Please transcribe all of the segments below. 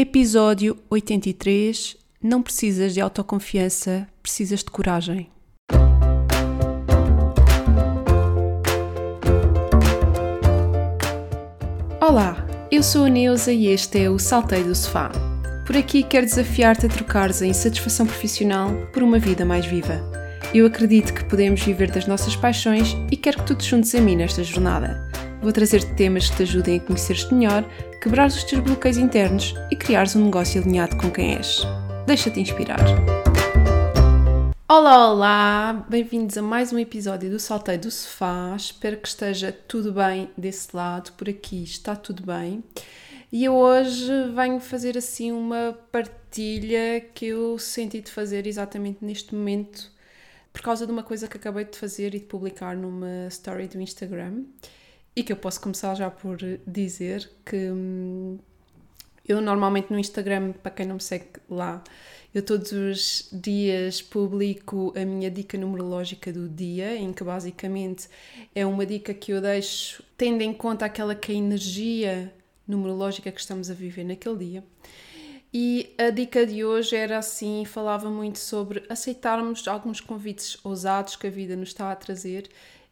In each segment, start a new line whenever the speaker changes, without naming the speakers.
Episódio 83. Não precisas de autoconfiança, precisas de coragem. Olá, eu sou a Neuza e este é o Saltei do Sofá. Por aqui quero desafiar-te a trocares a insatisfação profissional por uma vida mais viva. Eu acredito que podemos viver das nossas paixões e quero que tu te juntes a mim nesta jornada. Vou trazer-te temas que te ajudem a conhecer-te melhor, quebrar os teus bloqueios internos e criares um negócio alinhado com quem és. Deixa-te inspirar. Olá, olá! Bem-vindos a mais um episódio do Saltei do Sofá. Espero que esteja tudo bem desse lado, por aqui está tudo bem. E eu hoje venho fazer assim uma partilha que eu senti de fazer exatamente neste momento por causa de uma coisa que acabei de fazer e de publicar numa story do Instagram e que eu posso começar já por dizer que hum, eu normalmente no Instagram, para quem não me segue lá, eu todos os dias publico a minha dica numerológica do dia, em que basicamente é uma dica que eu deixo tendo em conta aquela que é a energia numerológica que estamos a viver naquele dia. E a dica de hoje era assim, falava muito sobre aceitarmos alguns convites ousados que a vida nos está a trazer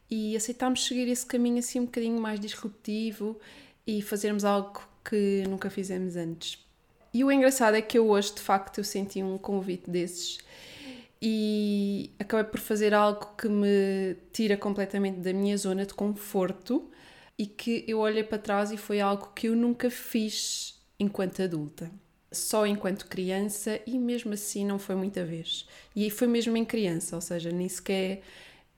e aceitarmos seguir esse caminho assim um bocadinho mais disruptivo e fazermos algo que nunca fizemos antes. E o engraçado é que eu hoje, de facto, eu senti um convite desses e acabei por fazer algo que me tira completamente da minha zona de conforto e que eu olhei para trás e foi algo que eu nunca fiz enquanto adulta. Só enquanto criança e mesmo assim não foi muita vez. E foi mesmo em criança, ou seja, nem sequer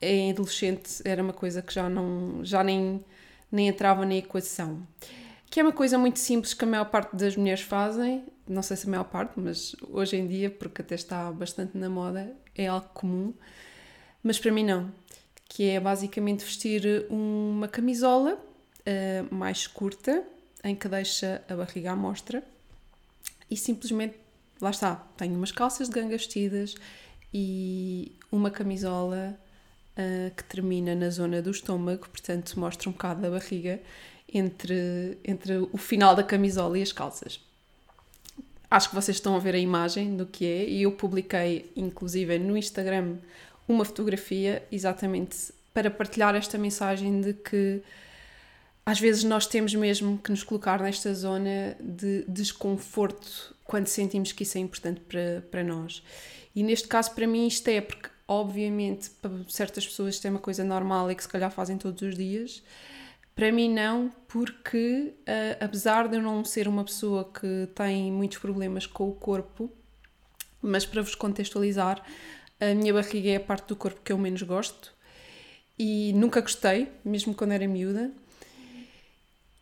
em adolescente era uma coisa que já não já nem, nem entrava na equação. Que é uma coisa muito simples que a maior parte das mulheres fazem, não sei se a maior parte, mas hoje em dia, porque até está bastante na moda, é algo comum, mas para mim não. Que é basicamente vestir uma camisola uh, mais curta, em que deixa a barriga à mostra, e simplesmente, lá está, tenho umas calças de ganga vestidas e uma camisola uh, que termina na zona do estômago, portanto mostra um bocado da barriga entre, entre o final da camisola e as calças. Acho que vocês estão a ver a imagem do que é e eu publiquei inclusive no Instagram uma fotografia exatamente para partilhar esta mensagem de que às vezes nós temos mesmo que nos colocar nesta zona de desconforto quando sentimos que isso é importante para, para nós. E neste caso, para mim, isto é porque obviamente para certas pessoas isto é uma coisa normal e que se calhar fazem todos os dias. Para mim não, porque uh, apesar de eu não ser uma pessoa que tem muitos problemas com o corpo, mas para vos contextualizar, a minha barriga é a parte do corpo que eu menos gosto e nunca gostei, mesmo quando era miúda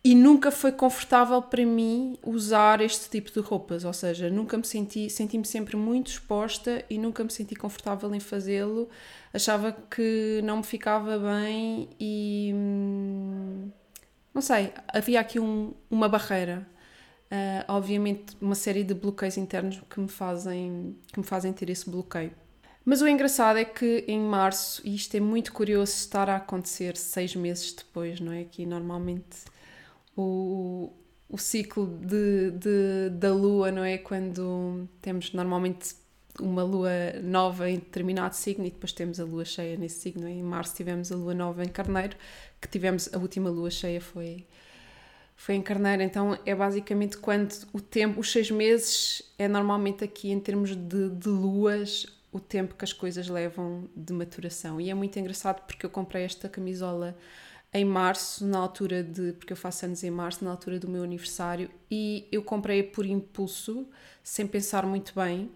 e nunca foi confortável para mim usar este tipo de roupas, ou seja, nunca me senti, senti-me sempre muito exposta e nunca me senti confortável em fazê-lo. Achava que não me ficava bem e hum, não sei, havia aqui um, uma barreira. Uh, obviamente uma série de bloqueios internos que me fazem que me fazem ter esse bloqueio. Mas o engraçado é que em março, e isto é muito curioso estar a acontecer seis meses depois, não é? Que normalmente o, o ciclo de, de, da lua, não é? Quando temos normalmente uma lua nova em determinado signo e depois temos a lua cheia nesse signo. Em março tivemos a lua nova em Carneiro, que tivemos a última lua cheia foi foi em Carneiro, então é basicamente quando o tempo, os seis meses, é normalmente aqui em termos de, de luas o tempo que as coisas levam de maturação. E é muito engraçado porque eu comprei esta camisola em março, na altura de. porque eu faço anos em março, na altura do meu aniversário, e eu comprei por impulso, sem pensar muito bem,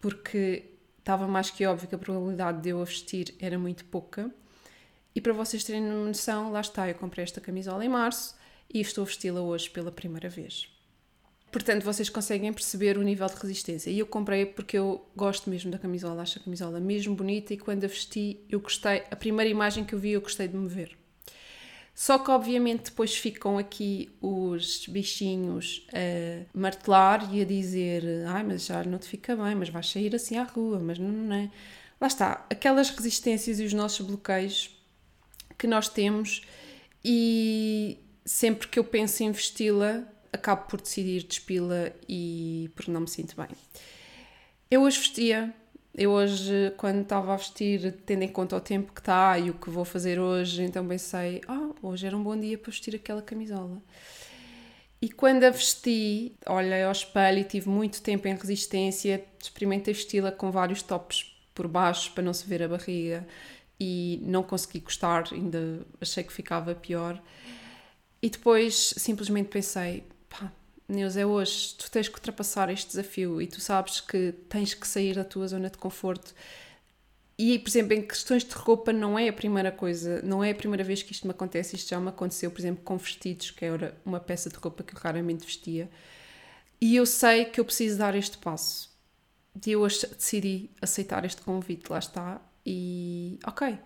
porque estava mais que óbvio que a probabilidade de eu a vestir era muito pouca. E para vocês terem noção, lá está, eu comprei esta camisola em março e estou a vesti-la hoje pela primeira vez. Portanto, vocês conseguem perceber o nível de resistência. E eu comprei porque eu gosto mesmo da camisola, acho a camisola mesmo bonita e quando a vesti eu gostei. A primeira imagem que eu vi eu gostei de me ver. Só que, obviamente, depois ficam aqui os bichinhos a martelar e a dizer: ai, mas já não te fica bem, mas vais sair assim à rua, mas não, não é. Lá está, aquelas resistências e os nossos bloqueios que nós temos, e sempre que eu penso em vesti-la, acabo por decidir despila e porque não me sinto bem. Eu hoje vestia, eu hoje, quando estava a vestir, tendo em conta o tempo que está e o que vou fazer hoje, então pensei, ah, hoje era um bom dia para vestir aquela camisola. E quando a vesti, olhei ao espelho e tive muito tempo em resistência, experimentei vesti-la com vários tops por baixo para não se ver a barriga e não consegui gostar, ainda achei que ficava pior. E depois simplesmente pensei, pá, Neus, é hoje, tu tens que ultrapassar este desafio e tu sabes que tens que sair da tua zona de conforto. E, por exemplo, em questões de roupa não é a primeira coisa, não é a primeira vez que isto me acontece, isto já me aconteceu, por exemplo, com vestidos, que era uma peça de roupa que eu raramente vestia. E eu sei que eu preciso dar este passo. E eu decidi aceitar este convite, lá está. E, ok,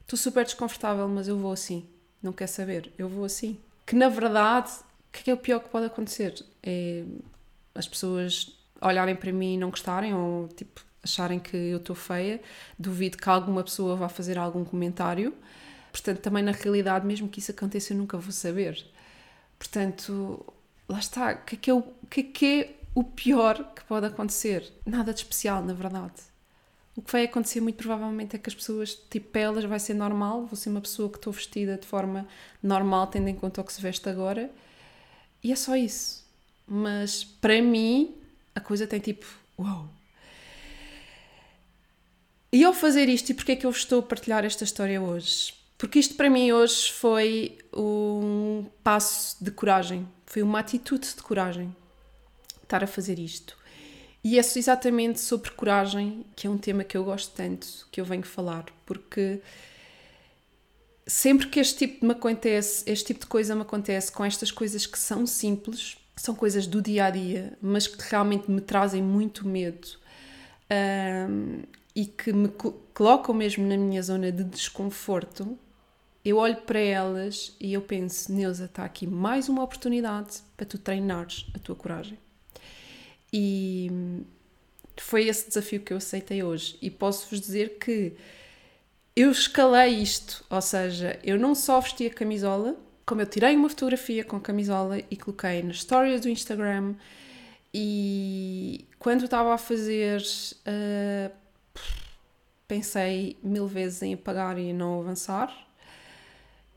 estou super desconfortável, mas eu vou assim. Não quer saber, eu vou assim. Que na verdade, o que é, que é o pior que pode acontecer? É as pessoas olharem para mim e não gostarem, ou tipo, acharem que eu estou feia, duvido que alguma pessoa vá fazer algum comentário. Portanto, também na realidade, mesmo que isso aconteça, eu nunca vou saber. Portanto, lá está. O que é que é o, que é, que é o pior que pode acontecer? Nada de especial, na verdade. O que vai acontecer muito provavelmente é que as pessoas, tipo, elas vai ser normal, vou ser uma pessoa que estou vestida de forma normal, tendo em conta o que se veste agora, e é só isso. Mas para mim, a coisa tem tipo, uau, e ao fazer isto, e porquê é que eu estou a partilhar esta história hoje? Porque isto para mim hoje foi um passo de coragem, foi uma atitude de coragem estar a fazer isto. E é exatamente sobre coragem, que é um tema que eu gosto tanto, que eu venho falar, porque sempre que este tipo de me acontece, este tipo de coisa me acontece com estas coisas que são simples, são coisas do dia a dia, mas que realmente me trazem muito medo. Um, e que me colocam mesmo na minha zona de desconforto, eu olho para elas e eu penso: Neuza, está aqui mais uma oportunidade para tu treinares a tua coragem. E foi esse desafio que eu aceitei hoje. E posso-vos dizer que eu escalei isto, ou seja, eu não só vesti a camisola, como eu tirei uma fotografia com a camisola e coloquei nas stories do Instagram. E quando estava a fazer uh, pensei mil vezes em apagar e não avançar.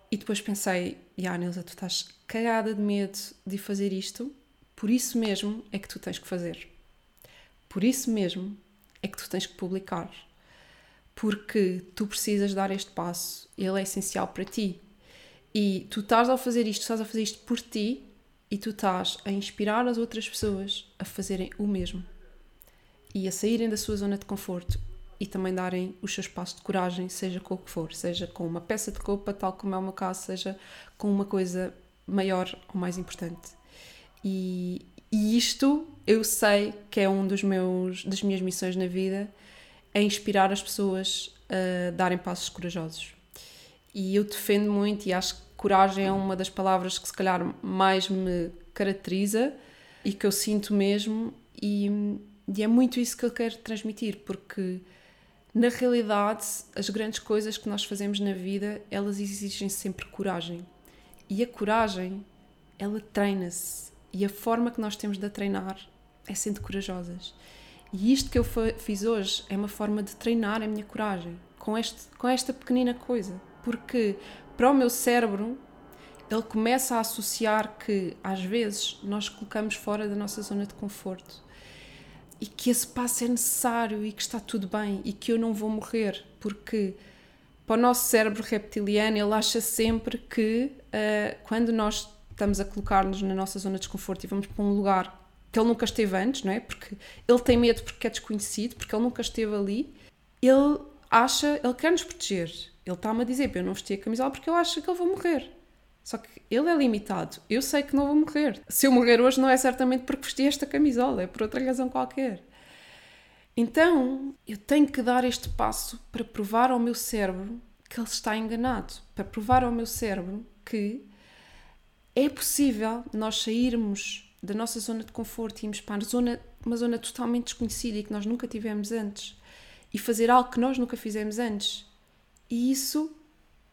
E depois pensei, ah, Nilza, tu estás cagada de medo de fazer isto, por isso mesmo é que tu tens que fazer. Por isso mesmo é que tu tens que publicar. Porque tu precisas dar este passo, ele é essencial para ti. E tu estás a fazer isto, estás a fazer isto por ti e tu estás a inspirar as outras pessoas a fazerem o mesmo e a saírem da sua zona de conforto e também darem os seus passos de coragem, seja com o que for, seja com uma peça de roupa, tal como é o meu caso, seja com uma coisa maior ou mais importante. E, e isto eu sei que é um dos meus das minhas missões na vida, é inspirar as pessoas a darem passos corajosos. E eu defendo muito e acho que coragem é uma das palavras que se calhar mais me caracteriza e que eu sinto mesmo e, e é muito isso que eu quero transmitir, porque na realidade, as grandes coisas que nós fazemos na vida, elas exigem sempre coragem. E a coragem, ela treina-se. E a forma que nós temos de a treinar é sendo corajosas. E isto que eu fiz hoje é uma forma de treinar a minha coragem, com, este, com esta pequenina coisa. Porque para o meu cérebro, ele começa a associar que, às vezes, nós colocamos fora da nossa zona de conforto e que esse passo é necessário e que está tudo bem e que eu não vou morrer, porque para o nosso cérebro reptiliano ele acha sempre que uh, quando nós estamos a colocar-nos na nossa zona de desconforto e vamos para um lugar que ele nunca esteve antes, não é? Porque ele tem medo porque é desconhecido, porque ele nunca esteve ali, ele acha, ele quer nos proteger. Ele está-me a dizer eu não vestir a camisola porque eu acho que eu vou morrer. Só que ele é limitado. Eu sei que não vou morrer. Se eu morrer hoje, não é certamente porque vesti esta camisola, é por outra razão qualquer. Então, eu tenho que dar este passo para provar ao meu cérebro que ele está enganado, para provar ao meu cérebro que é possível nós sairmos da nossa zona de conforto e irmos para uma zona, uma zona totalmente desconhecida e que nós nunca tivemos antes e fazer algo que nós nunca fizemos antes. E isso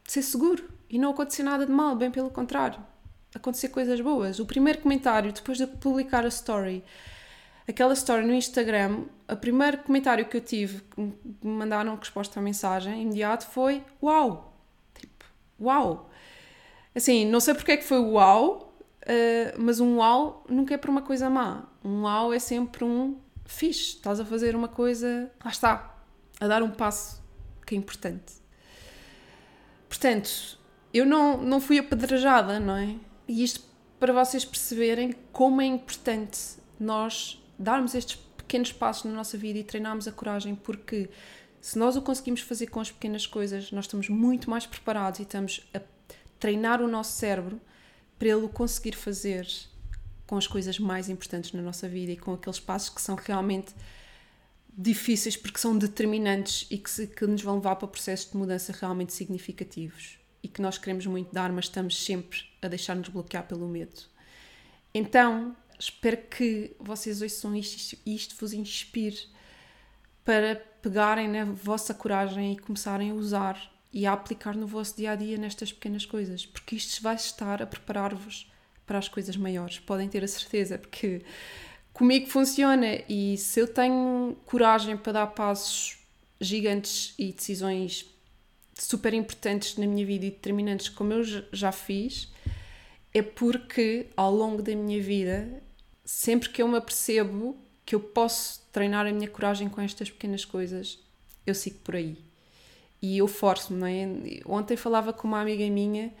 ser seguro e não acontecer nada de mal, bem pelo contrário. acontecer coisas boas. O primeiro comentário, depois de publicar a story, aquela story no Instagram, o primeiro comentário que eu tive, que me mandaram resposta à mensagem imediato, foi uau! Tipo, uau! Assim, não sei porque é que foi uau, uh, mas um uau nunca é para uma coisa má. Um uau é sempre um fixe, estás a fazer uma coisa, lá está, a dar um passo que é importante. Portanto, eu não, não fui apedrejada, não é? E isto para vocês perceberem como é importante nós darmos estes pequenos passos na nossa vida e treinarmos a coragem, porque se nós o conseguimos fazer com as pequenas coisas, nós estamos muito mais preparados e estamos a treinar o nosso cérebro para ele conseguir fazer com as coisas mais importantes na nossa vida e com aqueles passos que são realmente difíceis porque são determinantes e que, se, que nos vão levar para processos de mudança realmente significativos e que nós queremos muito dar, mas estamos sempre a deixar-nos bloquear pelo medo. Então, espero que vocês ouçam isto e isto vos inspire para pegarem na vossa coragem e começarem a usar e a aplicar no vosso dia a dia nestas pequenas coisas, porque isto vai estar a preparar-vos para as coisas maiores. Podem ter a certeza, porque comigo funciona e se eu tenho coragem para dar passos gigantes e decisões super importantes na minha vida e determinantes como eu já fiz, é porque ao longo da minha vida, sempre que eu me apercebo que eu posso treinar a minha coragem com estas pequenas coisas, eu sigo por aí. E eu forço-me, não é? Ontem falava com uma amiga minha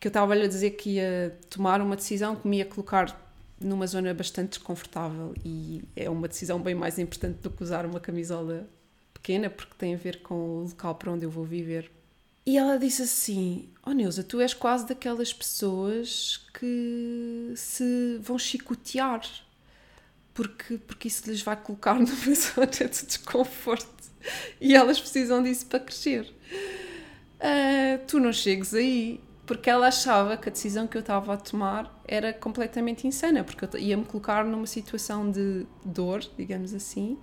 que eu estava-lhe a dizer que ia tomar uma decisão que me ia colocar numa zona bastante desconfortável e é uma decisão bem mais importante do que usar uma camisola pequena porque tem a ver com o local para onde eu vou viver. E ela disse assim: Oh Neuza, tu és quase daquelas pessoas que se vão chicotear porque, porque isso lhes vai colocar numa zona de desconforto e elas precisam disso para crescer. Uh, tu não chegues aí porque ela achava que a decisão que eu estava a tomar era completamente insana, porque eu ia-me colocar numa situação de dor, digamos assim,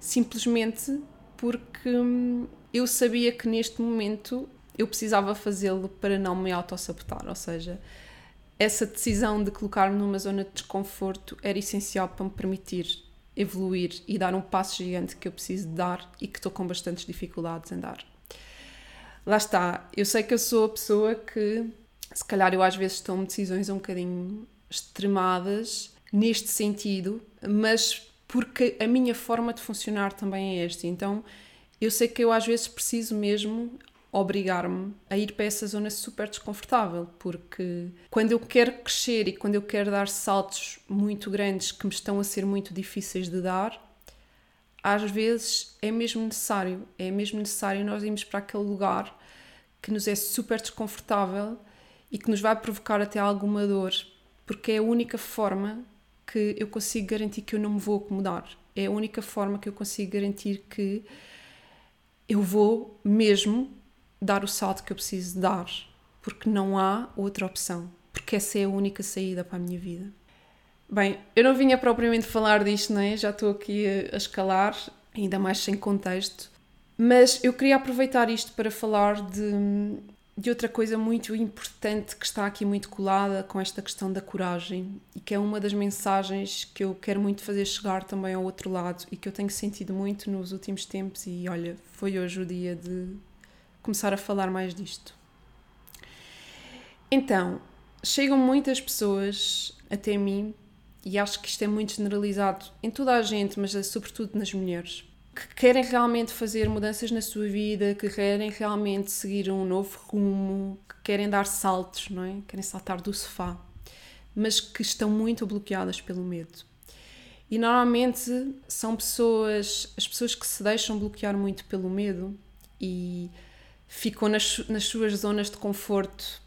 simplesmente porque hum, eu sabia que neste momento eu precisava fazê-lo para não me autossabotar, ou seja, essa decisão de colocar-me numa zona de desconforto era essencial para me permitir evoluir e dar um passo gigante que eu preciso dar e que estou com bastantes dificuldades em dar lá está, eu sei que eu sou a pessoa que, se calhar, eu às vezes tomo decisões um bocadinho extremadas neste sentido, mas porque a minha forma de funcionar também é esta. Então, eu sei que eu às vezes preciso mesmo obrigar-me a ir para essa zona super desconfortável, porque quando eu quero crescer e quando eu quero dar saltos muito grandes que me estão a ser muito difíceis de dar, às vezes é mesmo necessário, é mesmo necessário nós irmos para aquele lugar que nos é super desconfortável e que nos vai provocar até alguma dor, porque é a única forma que eu consigo garantir que eu não me vou acomodar. É a única forma que eu consigo garantir que eu vou mesmo dar o salto que eu preciso dar, porque não há outra opção, porque essa é a única saída para a minha vida. Bem, eu não vinha propriamente falar disto, não é? Já estou aqui a escalar, ainda mais sem contexto, mas eu queria aproveitar isto para falar de, de outra coisa muito importante que está aqui muito colada com esta questão da coragem e que é uma das mensagens que eu quero muito fazer chegar também ao outro lado e que eu tenho sentido muito nos últimos tempos e olha, foi hoje o dia de começar a falar mais disto. Então, chegam muitas pessoas até mim e acho que isto é muito generalizado em toda a gente, mas é sobretudo nas mulheres que querem realmente fazer mudanças na sua vida, que querem realmente seguir um novo rumo, que querem dar saltos, não é? Querem saltar do sofá, mas que estão muito bloqueadas pelo medo. E normalmente são pessoas, as pessoas que se deixam bloquear muito pelo medo e ficam nas, nas suas zonas de conforto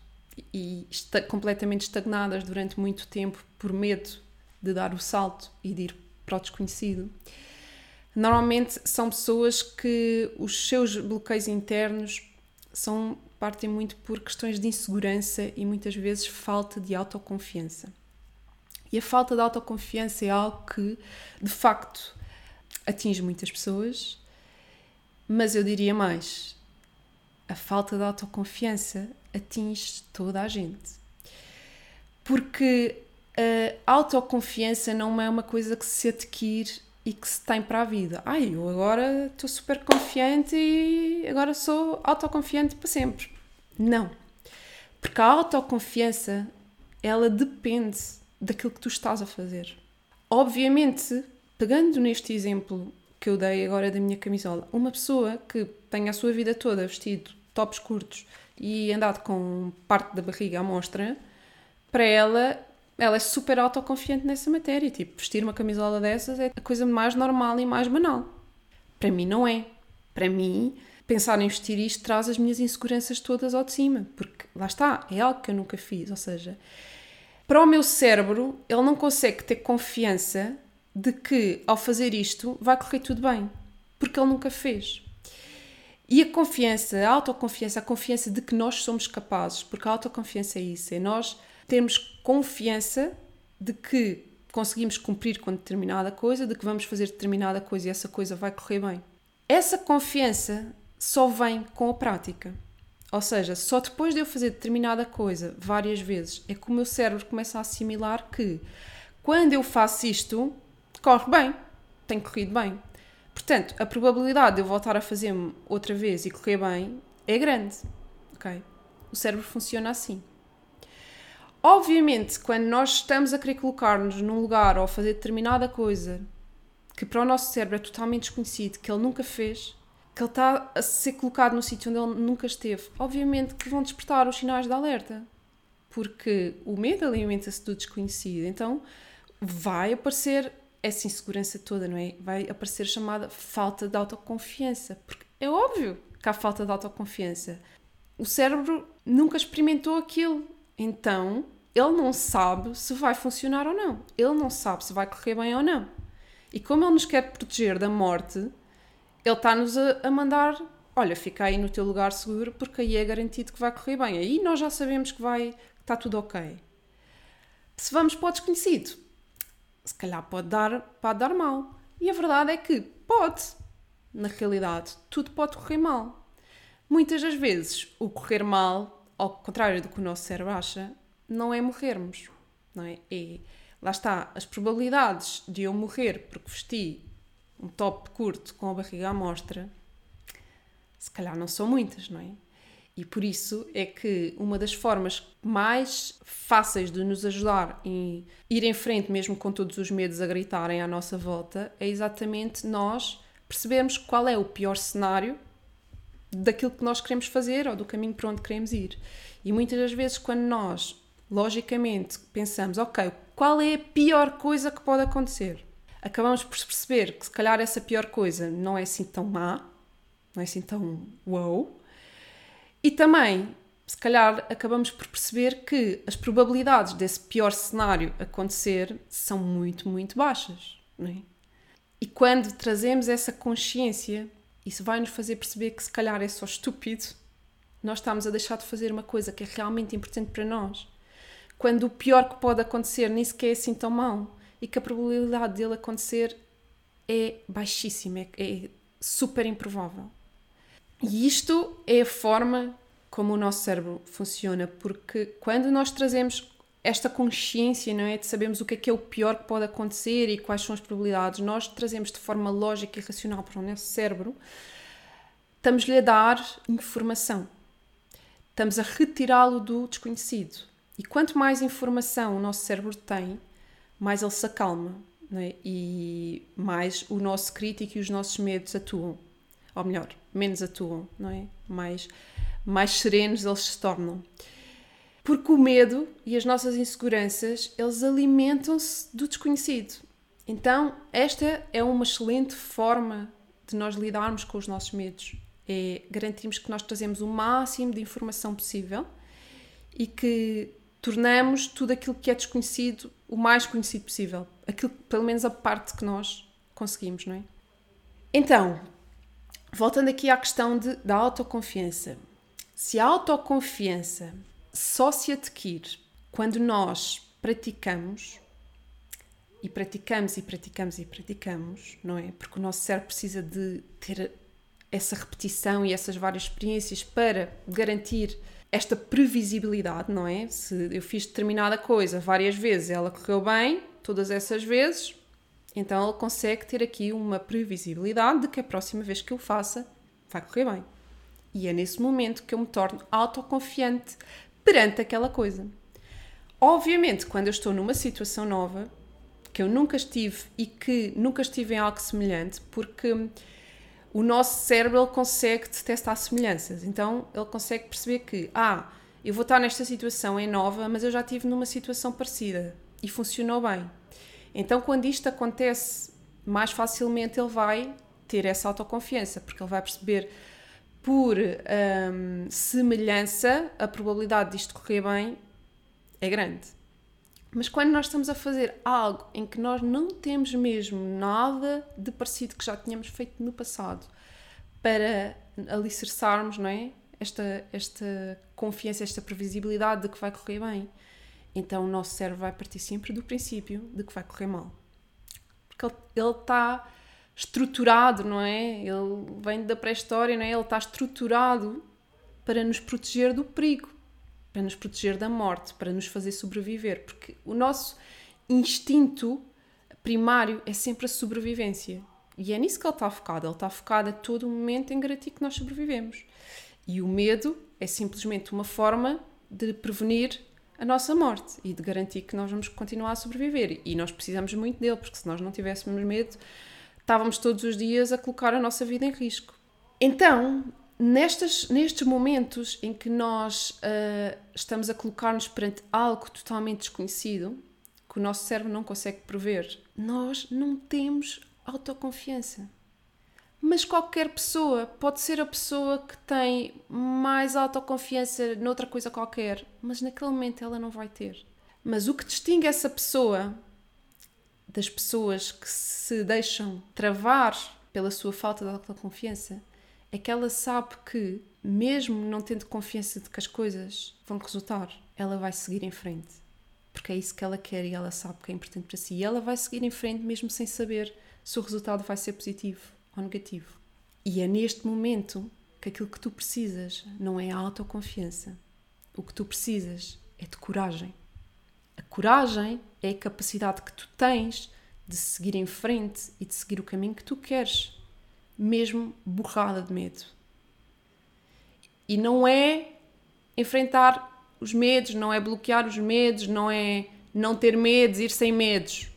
e está, completamente estagnadas durante muito tempo por medo de dar o salto e de ir para o desconhecido Normalmente são pessoas que os seus bloqueios internos são partem muito por questões de insegurança e muitas vezes falta de autoconfiança. E a falta de autoconfiança é algo que, de facto, atinge muitas pessoas, mas eu diria mais: a falta de autoconfiança atinge toda a gente. Porque a autoconfiança não é uma coisa que se adquire e que se tem para a vida. Ai, eu agora estou super confiante e agora sou autoconfiante para sempre. Não. Porque a autoconfiança, ela depende daquilo que tu estás a fazer. Obviamente, pegando neste exemplo que eu dei agora da minha camisola, uma pessoa que tem a sua vida toda vestido tops curtos e andado com parte da barriga à mostra, para ela ela é super autoconfiante nessa matéria. Tipo, vestir uma camisola dessas é a coisa mais normal e mais banal. Para mim, não é. Para mim, pensar em vestir isto traz as minhas inseguranças todas ao de cima. Porque lá está, é algo que eu nunca fiz. Ou seja, para o meu cérebro, ele não consegue ter confiança de que ao fazer isto vai correr tudo bem. Porque ele nunca fez. E a confiança, a autoconfiança, a confiança de que nós somos capazes, porque a autoconfiança é isso, é nós termos confiança de que conseguimos cumprir com determinada coisa, de que vamos fazer determinada coisa e essa coisa vai correr bem. Essa confiança só vem com a prática. Ou seja, só depois de eu fazer determinada coisa várias vezes é que o meu cérebro começa a assimilar que quando eu faço isto, corre bem, tem corrido bem. Portanto, a probabilidade de eu voltar a fazer-me outra vez e correr bem é grande. Ok? O cérebro funciona assim. Obviamente, quando nós estamos a querer colocar-nos num lugar ou fazer determinada coisa que para o nosso cérebro é totalmente desconhecido, que ele nunca fez, que ele está a ser colocado no sítio onde ele nunca esteve, obviamente que vão despertar os sinais de alerta. Porque o medo alimenta-se do desconhecido. Então vai aparecer essa insegurança toda, não é? Vai aparecer chamada falta de autoconfiança. Porque é óbvio que há falta de autoconfiança. O cérebro nunca experimentou aquilo. Então, ele não sabe se vai funcionar ou não. Ele não sabe se vai correr bem ou não. E como ele nos quer proteger da morte, ele está-nos a, a, mandar: olha, fica aí no teu lugar seguro, porque aí é garantido que vai correr bem. Aí nós já sabemos que vai, que está tudo ok. Se vamos para o desconhecido, se calhar pode dar, pode dar mal. E a verdade é que pode. Na realidade, tudo pode correr mal. Muitas das vezes, o correr mal ao contrário do que o nosso cérebro acha, não é morrermos, não é? é lá está, as probabilidades de eu morrer porque vesti um top curto com a barriga à mostra, se calhar não são muitas, não é? E por isso é que uma das formas mais fáceis de nos ajudar em ir em frente, mesmo com todos os medos a gritarem à nossa volta, é exatamente nós percebermos qual é o pior cenário daquilo que nós queremos fazer ou do caminho para onde queremos ir. E muitas das vezes, quando nós, logicamente, pensamos, ok, qual é a pior coisa que pode acontecer? Acabamos por perceber que se calhar essa pior coisa não é assim tão má, não é assim tão wow. E também, se calhar, acabamos por perceber que as probabilidades desse pior cenário acontecer são muito, muito baixas. Não é? E quando trazemos essa consciência isso vai nos fazer perceber que se calhar é só estúpido nós estamos a deixar de fazer uma coisa que é realmente importante para nós. Quando o pior que pode acontecer nem sequer é assim tão mau e que a probabilidade dele acontecer é baixíssima, é, é super improvável. E isto é a forma como o nosso cérebro funciona, porque quando nós trazemos esta consciência, não é? De sabermos o que é que é o pior que pode acontecer e quais são as probabilidades, nós trazemos de forma lógica e racional para o nosso cérebro, estamos-lhe a dar informação. Estamos a retirá-lo do desconhecido. E quanto mais informação o nosso cérebro tem, mais ele se acalma é? e mais o nosso crítico e os nossos medos atuam. Ou melhor, menos atuam, não é? Mais, mais serenos eles se tornam. Porque o medo e as nossas inseguranças, eles alimentam-se do desconhecido. Então, esta é uma excelente forma de nós lidarmos com os nossos medos. É garantirmos que nós trazemos o máximo de informação possível e que tornamos tudo aquilo que é desconhecido o mais conhecido possível. Aquilo, pelo menos a parte que nós conseguimos, não é? Então, voltando aqui à questão de, da autoconfiança. Se a autoconfiança só se adquire quando nós praticamos e praticamos e praticamos e praticamos, não é? Porque o nosso cérebro precisa de ter essa repetição e essas várias experiências para garantir esta previsibilidade, não é? Se eu fiz determinada coisa várias vezes, ela correu bem, todas essas vezes, então ele consegue ter aqui uma previsibilidade de que a próxima vez que eu faça vai correr bem. E é nesse momento que eu me torno autoconfiante perante aquela coisa. Obviamente, quando eu estou numa situação nova, que eu nunca estive e que nunca estive em algo semelhante, porque o nosso cérebro ele consegue detectar semelhanças. Então ele consegue perceber que, ah, eu vou estar nesta situação é nova, mas eu já estive numa situação parecida e funcionou bem. Então quando isto acontece, mais facilmente ele vai ter essa autoconfiança, porque ele vai perceber por hum, semelhança a probabilidade disto correr bem é grande. Mas quando nós estamos a fazer algo em que nós não temos mesmo nada de parecido que já tínhamos feito no passado para alicerçarmos, não é? Esta, esta confiança, esta previsibilidade de que vai correr bem. Então o nosso cérebro vai partir sempre do princípio de que vai correr mal. Porque ele está estruturado, não é? Ele vem da pré-história, não é? Ele está estruturado para nos proteger do perigo para nos proteger da morte, para nos fazer sobreviver, porque o nosso instinto primário é sempre a sobrevivência. E é nisso que ele está focado. Ele está focado a todo momento em garantir que nós sobrevivemos. E o medo é simplesmente uma forma de prevenir a nossa morte e de garantir que nós vamos continuar a sobreviver. E nós precisamos muito dele, porque se nós não tivéssemos medo, estávamos todos os dias a colocar a nossa vida em risco. Então, Nestes, nestes momentos em que nós uh, estamos a colocar-nos perante algo totalmente desconhecido, que o nosso cérebro não consegue prever, nós não temos autoconfiança. Mas qualquer pessoa pode ser a pessoa que tem mais autoconfiança noutra coisa qualquer, mas naquele momento ela não vai ter. Mas o que distingue essa pessoa das pessoas que se deixam travar pela sua falta de autoconfiança é que ela sabe que, mesmo não tendo confiança de que as coisas vão resultar, ela vai seguir em frente. Porque é isso que ela quer e ela sabe que é importante para si. E ela vai seguir em frente mesmo sem saber se o resultado vai ser positivo ou negativo. E é neste momento que aquilo que tu precisas não é a autoconfiança. O que tu precisas é de coragem. A coragem é a capacidade que tu tens de seguir em frente e de seguir o caminho que tu queres mesmo borrada de medo. E não é enfrentar os medos, não é bloquear os medos, não é não ter medos, ir sem medos.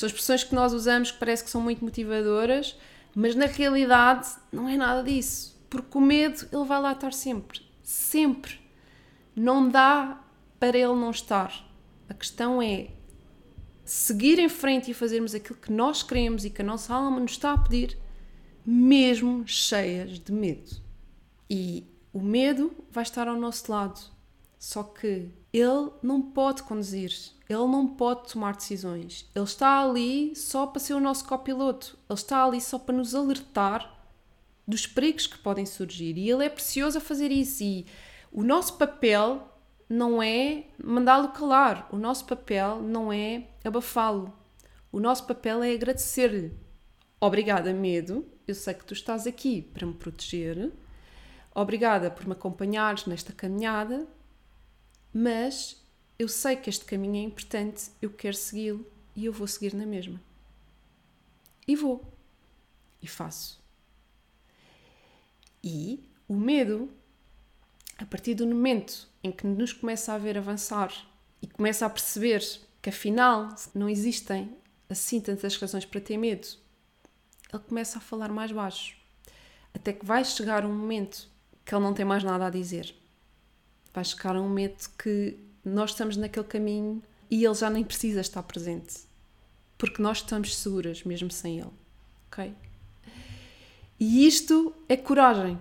São expressões que nós usamos que parece que são muito motivadoras, mas na realidade não é nada disso. Porque o medo, ele vai lá estar sempre. Sempre. Não dá para ele não estar. A questão é seguir em frente e fazermos aquilo que nós queremos e que a nossa alma nos está a pedir, mesmo cheias de medo. E o medo vai estar ao nosso lado, só que ele não pode conduzir, ele não pode tomar decisões. Ele está ali só para ser o nosso copiloto, ele está ali só para nos alertar dos perigos que podem surgir. E ele é precioso a fazer isso. E o nosso papel não é mandá-lo calar, o nosso papel não é abafá-lo, o nosso papel é agradecer-lhe. Obrigada, medo, eu sei que tu estás aqui para me proteger, obrigada por me acompanhares nesta caminhada, mas eu sei que este caminho é importante, eu quero segui-lo e eu vou seguir na mesma. E vou. E faço. E o medo, a partir do momento em que nos começa a ver avançar e começa a perceber que afinal não existem assim tantas razões para ter medo, ele começa a falar mais baixo. Até que vai chegar um momento que ele não tem mais nada a dizer. Vai chegar um momento que nós estamos naquele caminho e ele já nem precisa estar presente. Porque nós estamos seguras mesmo sem ele. Ok? E isto é coragem.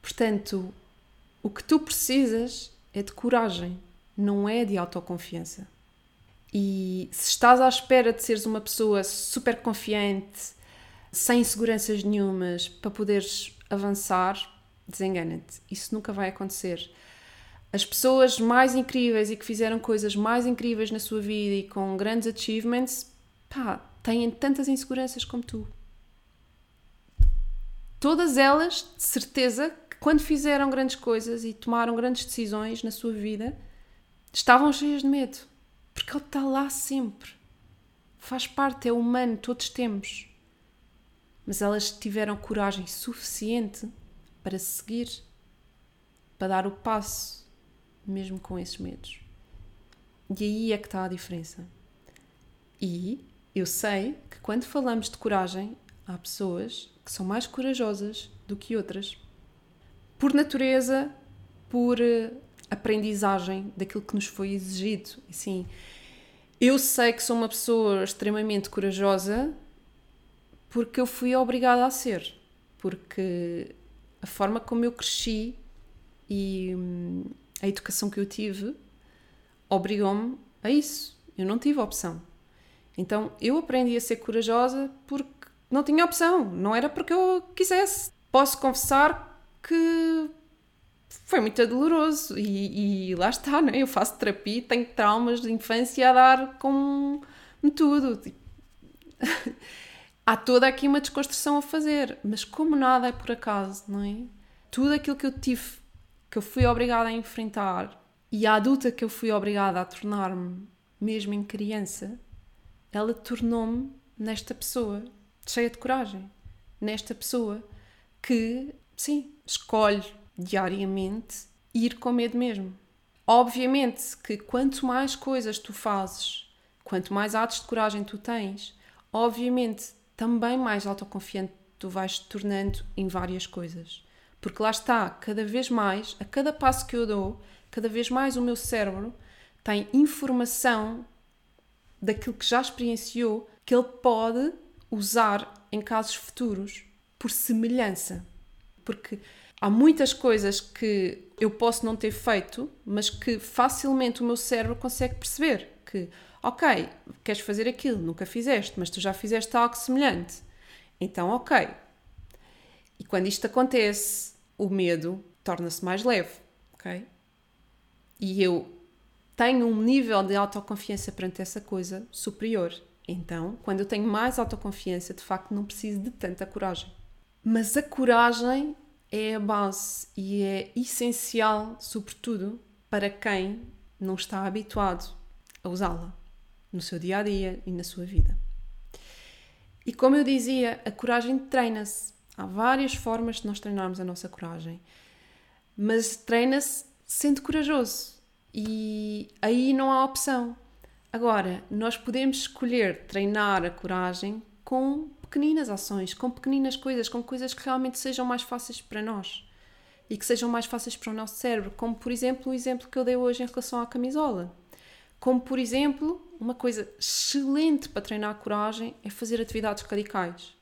Portanto, o que tu precisas é de coragem, não é de autoconfiança. E se estás à espera de seres uma pessoa super confiante, sem inseguranças nenhumas, para poderes avançar, desengana-te. Isso nunca vai acontecer. As pessoas mais incríveis e que fizeram coisas mais incríveis na sua vida e com grandes achievements, pá, têm tantas inseguranças como tu. Todas elas, de certeza, quando fizeram grandes coisas e tomaram grandes decisões na sua vida, estavam cheias de medo. Porque ele está lá sempre. Faz parte, é humano, todos temos. Mas elas tiveram coragem suficiente para seguir, para dar o passo, mesmo com esses medos. E aí é que está a diferença. E eu sei que quando falamos de coragem, há pessoas que são mais corajosas do que outras. Por natureza, por eh, aprendizagem daquilo que nos foi exigido. Assim, eu sei que sou uma pessoa extremamente corajosa porque eu fui obrigada a ser. Porque a forma como eu cresci e hum, a educação que eu tive obrigou-me a isso. Eu não tive opção. Então eu aprendi a ser corajosa porque não tinha opção, não era porque eu quisesse. Posso confessar que foi muito doloroso e, e lá está, né? eu faço terapia, tenho traumas de infância a dar com tudo. Há toda aqui uma desconstrução a fazer, mas como nada é por acaso, não é? Tudo aquilo que eu tive, que eu fui obrigada a enfrentar e a adulta que eu fui obrigada a tornar-me, mesmo em criança, ela tornou-me nesta pessoa cheia de coragem, nesta pessoa que, sim, escolhe diariamente ir com medo mesmo. Obviamente que quanto mais coisas tu fazes, quanto mais atos de coragem tu tens, obviamente também mais autoconfiante tu vais te tornando em várias coisas. Porque lá está, cada vez mais, a cada passo que eu dou, cada vez mais o meu cérebro tem informação daquilo que já experienciou que ele pode usar em casos futuros por semelhança. Porque há muitas coisas que eu posso não ter feito, mas que facilmente o meu cérebro consegue perceber que, ok, queres fazer aquilo, nunca fizeste, mas tu já fizeste algo semelhante. Então, ok. E quando isto acontece, o medo torna-se mais leve, ok? E eu tenho um nível de autoconfiança perante essa coisa superior. Então, quando eu tenho mais autoconfiança, de facto, não preciso de tanta coragem. Mas a coragem é a base e é essencial, sobretudo, para quem não está habituado a usá-la no seu dia a dia e na sua vida. E como eu dizia, a coragem treina-se. Há várias formas de nós treinarmos a nossa coragem, mas treina-se sendo corajoso. E aí não há opção. Agora, nós podemos escolher treinar a coragem com pequeninas ações, com pequeninas coisas, com coisas que realmente sejam mais fáceis para nós e que sejam mais fáceis para o nosso cérebro, como por exemplo o exemplo que eu dei hoje em relação à camisola. Como por exemplo, uma coisa excelente para treinar a coragem é fazer atividades radicais.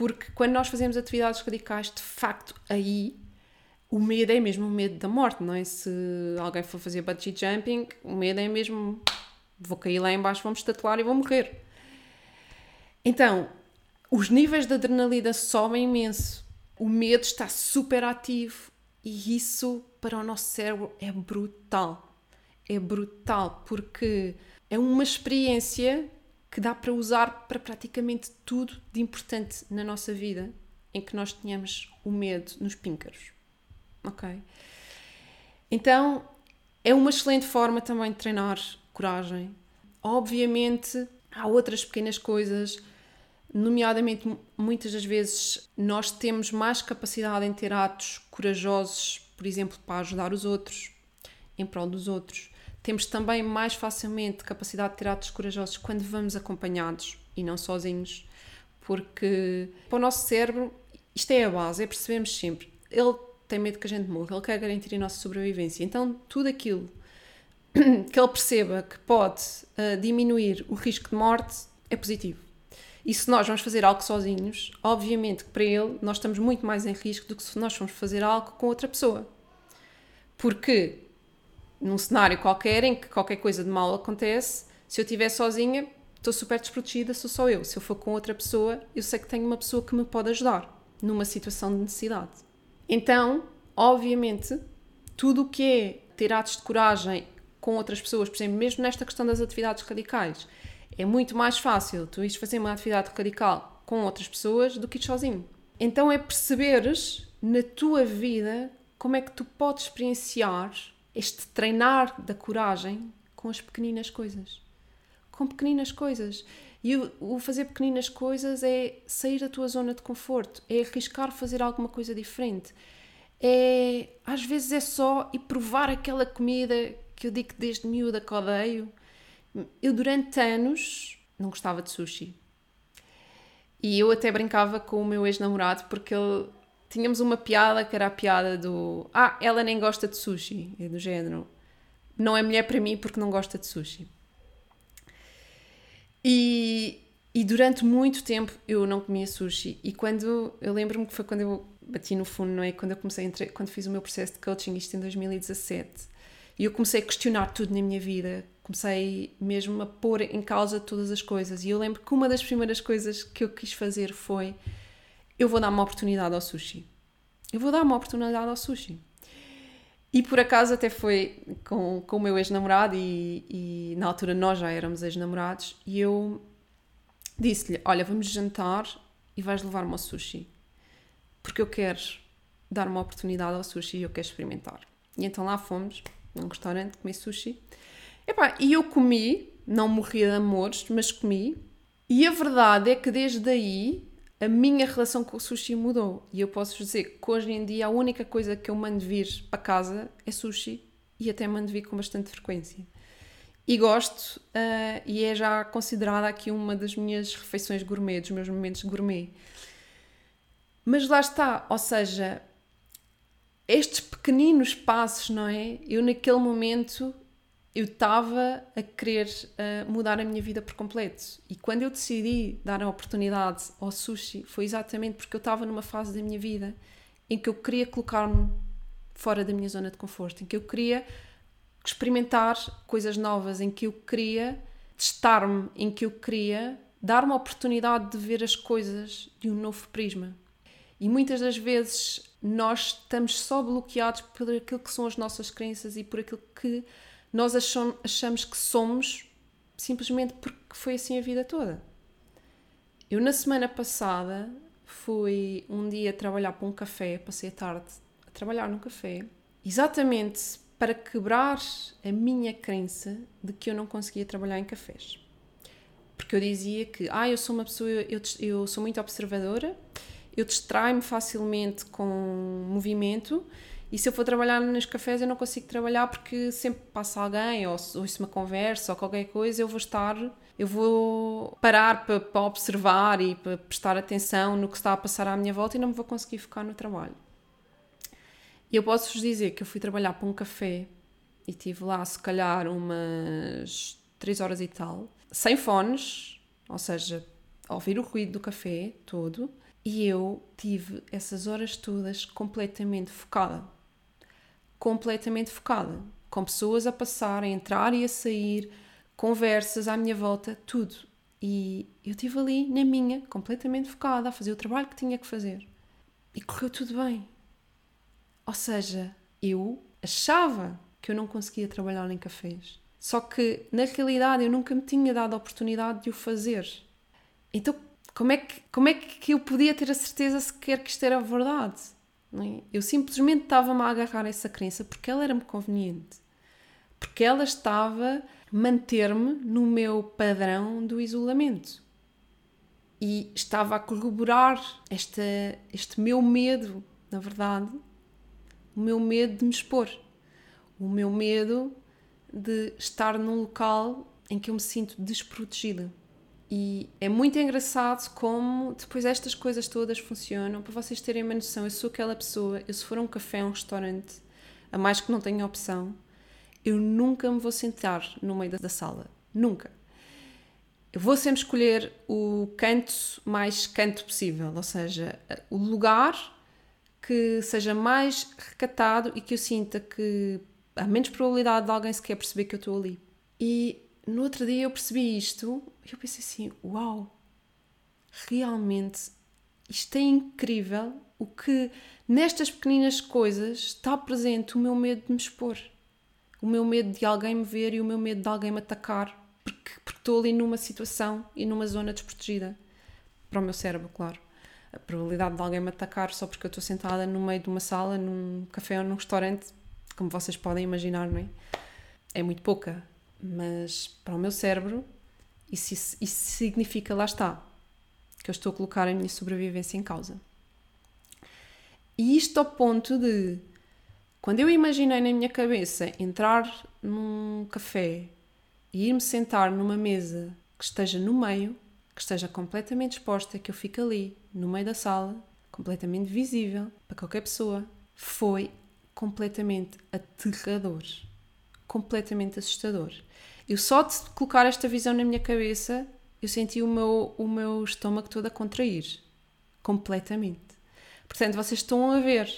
Porque quando nós fazemos atividades radicais, de facto, aí o medo é mesmo o medo da morte, não é? Se alguém for fazer bungee jumping, o medo é mesmo vou cair lá embaixo, vou-me estatelar e vou morrer. Então, os níveis de adrenalina sobem imenso. O medo está super ativo e isso para o nosso cérebro é brutal. É brutal porque é uma experiência que dá para usar para praticamente tudo de importante na nossa vida em que nós tenhamos o medo nos píncaros ok? Então é uma excelente forma também de treinar coragem. Obviamente há outras pequenas coisas, nomeadamente muitas das vezes nós temos mais capacidade em ter atos corajosos, por exemplo, para ajudar os outros, em prol dos outros. Temos também mais facilmente capacidade de ter atos corajosos quando vamos acompanhados e não sozinhos, porque para o nosso cérebro isto é a base, é percebemos sempre. Ele tem medo que a gente morra, ele quer garantir a nossa sobrevivência. Então, tudo aquilo que ele perceba que pode uh, diminuir o risco de morte é positivo. E se nós vamos fazer algo sozinhos, obviamente que para ele nós estamos muito mais em risco do que se nós formos fazer algo com outra pessoa. Porque num cenário qualquer em que qualquer coisa de mal acontece, se eu estiver sozinha, estou super desprotegida, sou só eu. Se eu for com outra pessoa, eu sei que tenho uma pessoa que me pode ajudar numa situação de necessidade. Então, obviamente, tudo o que é ter atos de coragem com outras pessoas, por exemplo, mesmo nesta questão das atividades radicais, é muito mais fácil tu ires fazer uma atividade radical com outras pessoas do que ir sozinho. Então é perceberes na tua vida como é que tu podes experienciar este treinar da coragem com as pequeninas coisas. Com pequeninas coisas. E o, o, fazer pequeninas coisas é sair da tua zona de conforto, é arriscar fazer alguma coisa diferente. É, às vezes é só ir provar aquela comida que eu digo desde miúda que odeio. Eu durante anos não gostava de sushi. E eu até brincava com o meu ex-namorado porque ele tínhamos uma piada que era a piada do Ah, ela nem gosta de sushi, do género. Não é mulher para mim porque não gosta de sushi. E, e durante muito tempo eu não comia sushi. E quando eu lembro-me que foi quando eu bati no fundo, não é? Quando eu comecei, entre, quando fiz o meu processo de coaching, isto em 2017, e eu comecei a questionar tudo na minha vida, comecei mesmo a pôr em causa todas as coisas. E eu lembro que uma das primeiras coisas que eu quis fazer foi: eu vou dar uma oportunidade ao sushi. Eu vou dar uma oportunidade ao sushi. E por acaso até foi com, com o meu ex-namorado, e, e na altura nós já éramos ex-namorados, e eu disse-lhe: Olha, vamos jantar e vais levar-me ao sushi. Porque eu quero dar uma oportunidade ao sushi e eu quero experimentar. E então lá fomos, num restaurante, comer sushi. Epá, e eu comi, não morria de amores, mas comi. E a verdade é que desde aí a minha relação com o sushi mudou. E eu posso dizer que hoje em dia a única coisa que eu mando vir para casa é sushi e até mando vir com bastante frequência. E gosto, uh, e é já considerada aqui uma das minhas refeições gourmet, dos meus momentos gourmet. Mas lá está, ou seja, estes pequeninos passos, não é? Eu naquele momento eu estava a querer uh, mudar a minha vida por completo. E quando eu decidi dar a oportunidade ao sushi, foi exatamente porque eu estava numa fase da minha vida em que eu queria colocar-me fora da minha zona de conforto, em que eu queria experimentar coisas novas, em que eu queria testar-me, em que eu queria dar uma oportunidade de ver as coisas de um novo prisma. E muitas das vezes nós estamos só bloqueados por aquilo que são as nossas crenças e por aquilo que nós achamos que somos simplesmente porque foi assim a vida toda. Eu, na semana passada, fui um dia trabalhar para um café, passei a tarde a trabalhar num café, exatamente para quebrar a minha crença de que eu não conseguia trabalhar em cafés. Porque eu dizia que, ah, eu sou uma pessoa, eu, eu sou muito observadora, eu distraio-me facilmente com movimento e se eu for trabalhar nos cafés, eu não consigo trabalhar porque sempre passa alguém, ou se uma conversa, ou qualquer coisa, eu vou estar, eu vou parar para, para observar e para prestar atenção no que está a passar à minha volta e não me vou conseguir focar no trabalho. E eu posso-vos dizer que eu fui trabalhar para um café e tive lá, se calhar, umas 3 horas e tal, sem fones, ou seja, ouvir o ruído do café todo, e eu tive essas horas todas completamente focada completamente focada, com pessoas a passar, a entrar e a sair, conversas à minha volta, tudo. E eu estive ali na minha, completamente focada, a fazer o trabalho que tinha que fazer. E correu tudo bem. Ou seja, eu achava que eu não conseguia trabalhar em cafés. Só que, na realidade, eu nunca me tinha dado a oportunidade de o fazer. Então, como é que, como é que eu podia ter a certeza sequer que isto era verdade? É? Eu simplesmente estava-me a agarrar a essa crença porque ela era-me conveniente. Porque ela estava a manter-me no meu padrão do isolamento. E estava a corroborar esta, este meu medo, na verdade, o meu medo de me expor, o meu medo de estar num local em que eu me sinto desprotegida. E é muito engraçado como depois estas coisas todas funcionam. Para vocês terem uma noção, eu sou aquela pessoa, eu se for a um café, um restaurante, a mais que não tenho opção, eu nunca me vou sentar no meio da sala. Nunca. Eu vou sempre escolher o canto mais canto possível, ou seja, o lugar que seja mais recatado e que eu sinta que há menos probabilidade de alguém sequer perceber que eu estou ali. E no outro dia eu percebi isto e eu pensei assim: uau, realmente isto é incrível o que nestas pequeninas coisas está presente o meu medo de me expor, o meu medo de alguém me ver e o meu medo de alguém me atacar porque, porque estou ali numa situação e numa zona desprotegida. Para o meu cérebro, claro. A probabilidade de alguém me atacar só porque eu estou sentada no meio de uma sala, num café ou num restaurante, como vocês podem imaginar, não é? É muito pouca. Mas para o meu cérebro, isso, isso, significa, lá está, que eu estou a colocar a minha sobrevivência em causa. E isto ao ponto de, quando eu imaginei na minha cabeça entrar num café e ir-me sentar numa mesa que esteja no meio, que esteja completamente exposta, que eu fique ali, no meio da sala, completamente visível para qualquer pessoa, foi completamente aterrador. Completamente assustador. Eu só de colocar esta visão na minha cabeça, eu senti o meu, o meu estômago todo a contrair. Completamente. Portanto, vocês estão a ver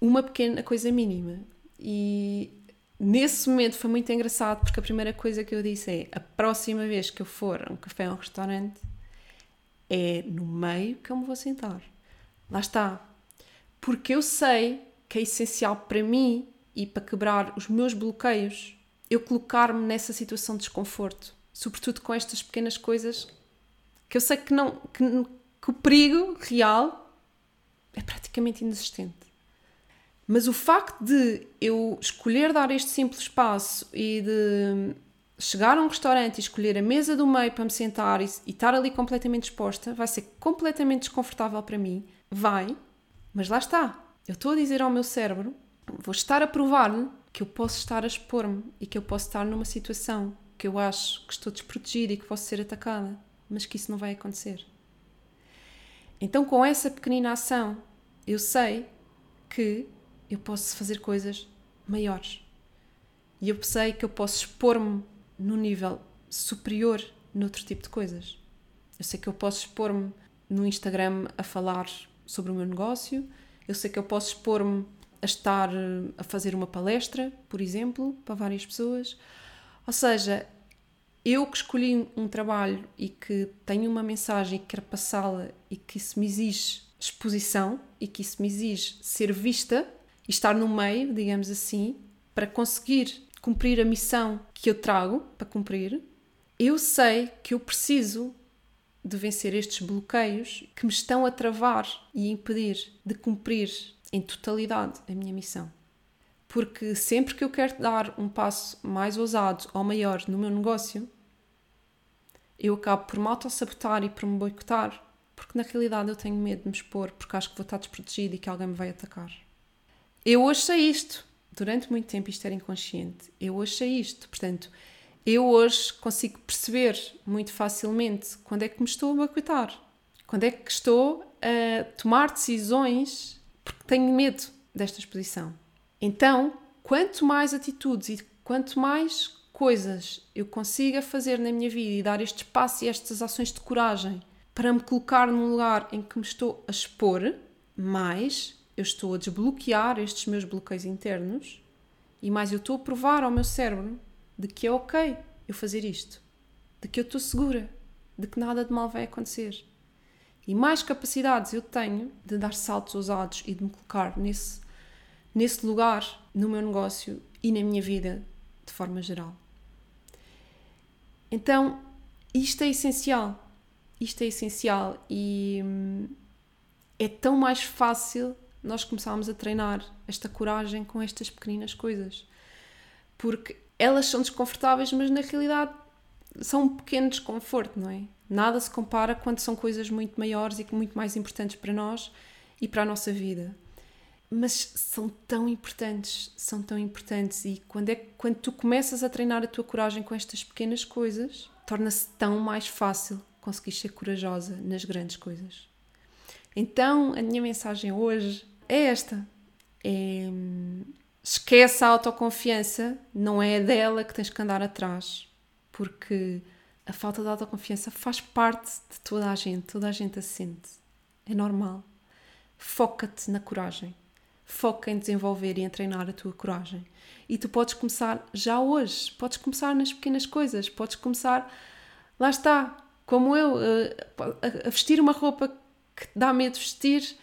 uma pequena coisa mínima. E nesse momento foi muito engraçado porque a primeira coisa que eu disse é: a próxima vez que eu for a um café ou um restaurante, é no meio que eu me vou sentar. Lá está. Porque eu sei que é essencial para mim e para quebrar os meus bloqueios eu colocar-me nessa situação de desconforto, sobretudo com estas pequenas coisas que eu sei que não que, que o perigo real é praticamente inexistente. Mas o facto de eu escolher dar este simples passo e de chegar a um restaurante e escolher a mesa do meio para me sentar e, e estar ali completamente exposta vai ser completamente desconfortável para mim. Vai, mas lá está. Eu estou a dizer ao meu cérebro, vou estar a provar-lhe que eu posso estar a expor-me e que eu posso estar numa situação que eu acho que estou desprotegida e que posso ser atacada, mas que isso não vai acontecer. Então, com essa pequenina ação, eu sei que eu posso fazer coisas maiores. E eu sei que eu posso expor-me num nível superior noutro tipo de coisas. Eu sei que eu posso expor-me no Instagram a falar sobre o meu negócio, eu sei que eu posso expor-me a estar a fazer uma palestra, por exemplo, para várias pessoas. Ou seja, eu que escolhi um trabalho e que tenho uma mensagem e quero passá-la e que isso me exige exposição e que isso me exige ser vista e estar no meio, digamos assim, para conseguir cumprir a missão que eu trago para cumprir, eu sei que eu preciso de vencer estes bloqueios que me estão a travar e impedir de cumprir em totalidade a minha missão. Porque sempre que eu quero dar um passo mais ousado ou maior no meu negócio, eu acabo por me auto-sabotar e por me boicotar porque na realidade eu tenho medo de me expor, porque acho que vou estar desprotegida e que alguém me vai atacar. Eu hoje sei isto. Durante muito tempo isto era inconsciente. Eu hoje sei isto. Portanto, eu hoje consigo perceber muito facilmente quando é que me estou a boicotar. Quando é que estou a tomar decisões porque tenho medo desta exposição. Então, quanto mais atitudes e quanto mais coisas eu consiga fazer na minha vida e dar este espaço e estas ações de coragem para me colocar num lugar em que me estou a expor, mais eu estou a desbloquear estes meus bloqueios internos e mais eu estou a provar ao meu cérebro de que é ok eu fazer isto, de que eu estou segura, de que nada de mal vai acontecer. E mais capacidades eu tenho de dar saltos ousados e de me colocar nesse, nesse lugar no meu negócio e na minha vida de forma geral. Então, isto é essencial isto é essencial e hum, é tão mais fácil nós começarmos a treinar esta coragem com estas pequeninas coisas. Porque elas são desconfortáveis, mas na realidade são um pequeno desconforto, não é? Nada se compara quando são coisas muito maiores e muito mais importantes para nós e para a nossa vida. Mas são tão importantes, são tão importantes e quando é quando tu começas a treinar a tua coragem com estas pequenas coisas, torna-se tão mais fácil conseguir ser corajosa nas grandes coisas. Então, a minha mensagem hoje é esta: é, esquece a autoconfiança, não é dela que tens que andar atrás, porque a falta de autoconfiança faz parte de toda a gente, toda a gente a sente. É normal. Foca-te na coragem. Foca em desenvolver e em treinar a tua coragem. E tu podes começar já hoje. Podes começar nas pequenas coisas. Podes começar. Lá está como eu, eh, a vestir uma roupa que te dá medo de vestir,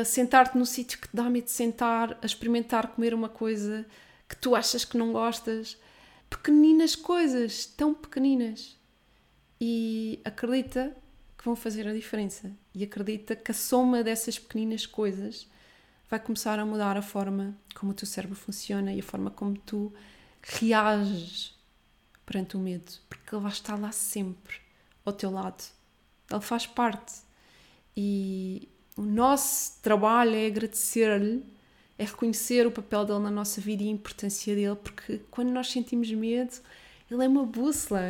a sentar-te no sítio que te dá medo de sentar, a experimentar comer uma coisa que tu achas que não gostas. Pequeninas coisas, tão pequeninas. E acredita que vão fazer a diferença. E acredita que a soma dessas pequeninas coisas vai começar a mudar a forma como o teu cérebro funciona e a forma como tu reages perante o medo, porque ele vai estar lá sempre ao teu lado. Ele faz parte. E o nosso trabalho é agradecer-lhe, é reconhecer o papel dele na nossa vida e a importância dele, porque quando nós sentimos medo, ele é uma bússola,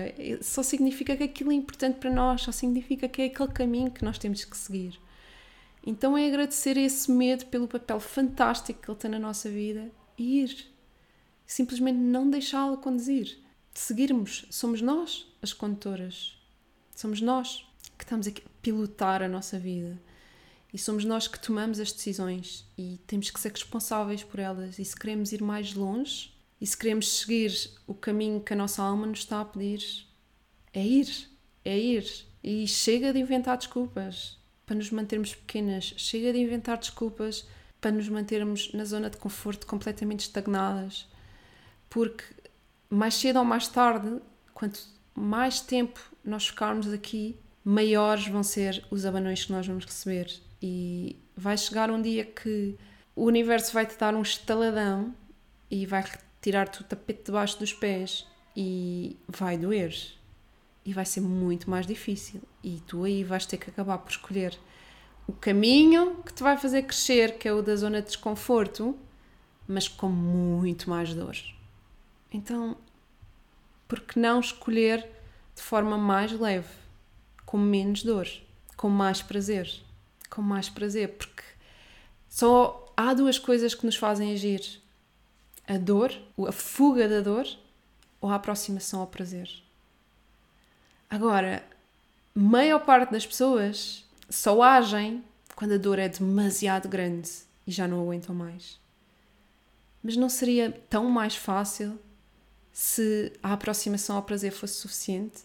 só significa que aquilo é importante para nós, só significa que é aquele caminho que nós temos que seguir. Então é agradecer esse medo pelo papel fantástico que ele tem na nossa vida e ir. Simplesmente não deixá-lo conduzir. Seguirmos. Somos nós as condutoras. Somos nós que estamos a pilotar a nossa vida. E somos nós que tomamos as decisões e temos que ser responsáveis por elas. E se queremos ir mais longe e se queremos seguir o caminho que a nossa alma nos está a pedir, é ir, é ir. E chega de inventar desculpas para nos mantermos pequenas, chega de inventar desculpas para nos mantermos na zona de conforto completamente estagnadas, porque mais cedo ou mais tarde, quanto mais tempo nós ficarmos aqui, maiores vão ser os abanões que nós vamos receber. E vai chegar um dia que o universo vai te dar um estaladão e vai retirar-te o tapete debaixo dos pés e vai doer e vai ser muito mais difícil. E tu aí vais ter que acabar por escolher o caminho que te vai fazer crescer, que é o da zona de desconforto, mas com muito mais dor. Então, por que não escolher de forma mais leve, com menos dor, com mais prazer? Com mais prazer, porque só há duas coisas que nos fazem agir: a dor, a fuga da dor, ou a aproximação ao prazer. Agora, maior parte das pessoas só agem quando a dor é demasiado grande e já não aguentam mais. Mas não seria tão mais fácil se a aproximação ao prazer fosse suficiente?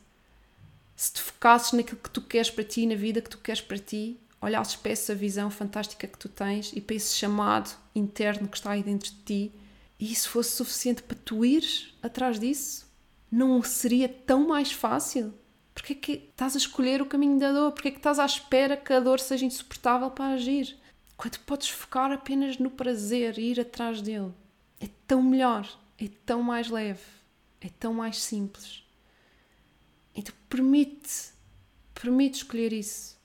Se te focasses naquilo que tu queres para ti, na vida que tu queres para ti, olhasses para essa visão fantástica que tu tens e para esse chamado interno que está aí dentro de ti, e isso fosse suficiente para tu ires atrás disso, não seria tão mais fácil? Porque é que estás a escolher o caminho da dor? Porque é que estás à espera que a dor seja insuportável para agir? Quando podes focar apenas no prazer e ir atrás dele. É tão melhor, é tão mais leve, é tão mais simples. Então permite, permite escolher isso.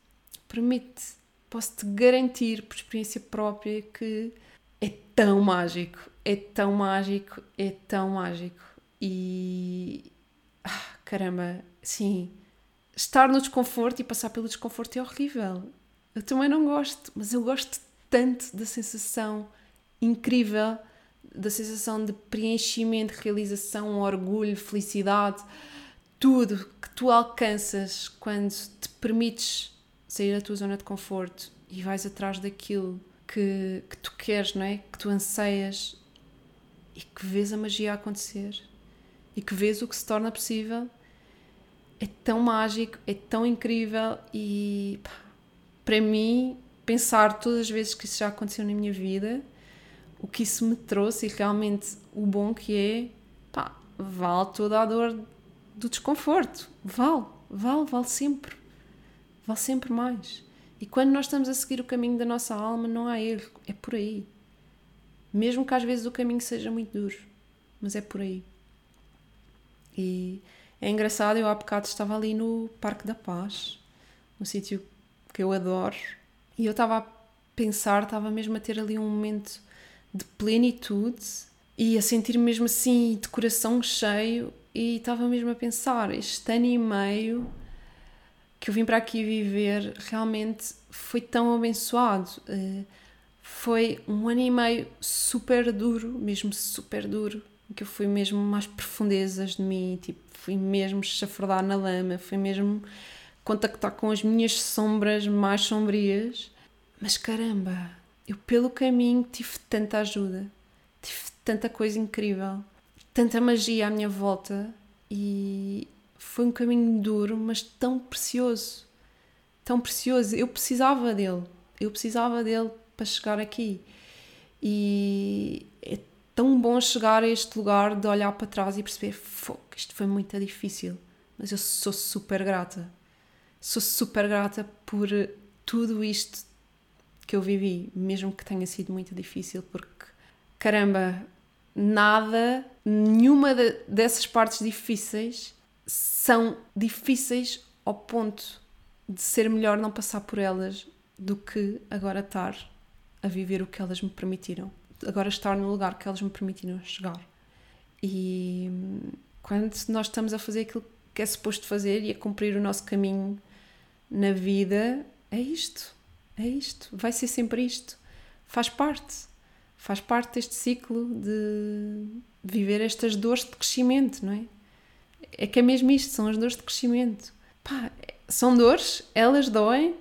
Permite, posso-te garantir por experiência própria que é tão mágico, é tão mágico, é tão mágico. E. Ah, caramba, sim estar no desconforto e passar pelo desconforto é horrível. Eu também não gosto, mas eu gosto tanto da sensação incrível, da sensação de preenchimento, realização, orgulho, felicidade, tudo que tu alcanças quando te permites sair da tua zona de conforto e vais atrás daquilo que, que tu queres, não é? Que tu anseias e que vês a magia acontecer e que vês o que se torna possível é tão mágico, é tão incrível e pá, para mim, pensar todas as vezes que isso já aconteceu na minha vida, o que isso me trouxe e realmente o bom que é, pá, vale toda a dor do desconforto. Vale, vale, vale sempre. Vale sempre mais. E quando nós estamos a seguir o caminho da nossa alma, não há erro, é por aí. Mesmo que às vezes o caminho seja muito duro, mas é por aí. E é engraçado, eu há bocado estava ali no Parque da Paz, um sítio que eu adoro, e eu estava a pensar, estava mesmo a ter ali um momento de plenitude e a sentir mesmo assim de coração cheio e estava mesmo a pensar, este ano e meio que eu vim para aqui viver realmente foi tão abençoado. Eh, foi um ano e meio super duro, mesmo super duro, que eu fui mesmo mais profundezas de mim, tipo, fui mesmo chafurdar na lama, fui mesmo contactar com as minhas sombras mais sombrias. Mas caramba, eu pelo caminho tive tanta ajuda, tive tanta coisa incrível, tanta magia à minha volta e foi um caminho duro, mas tão precioso, tão precioso. Eu precisava dele, eu precisava dele para chegar aqui. E é tão bom chegar a este lugar de olhar para trás e perceber, que isto foi muito difícil, mas eu sou super grata. sou super grata por tudo isto que eu vivi, mesmo que tenha sido muito difícil, porque caramba, nada, nenhuma de, dessas partes difíceis são difíceis ao ponto de ser melhor não passar por elas do que agora estar a viver o que elas me permitiram. Agora estar no lugar que elas me permitiram chegar. E quando nós estamos a fazer aquilo que é suposto fazer e a cumprir o nosso caminho na vida, é isto. É isto. Vai ser sempre isto. Faz parte. Faz parte deste ciclo de viver estas dores de crescimento, não é? É que é mesmo isto, são as dores de crescimento. Pá, são dores, elas doem,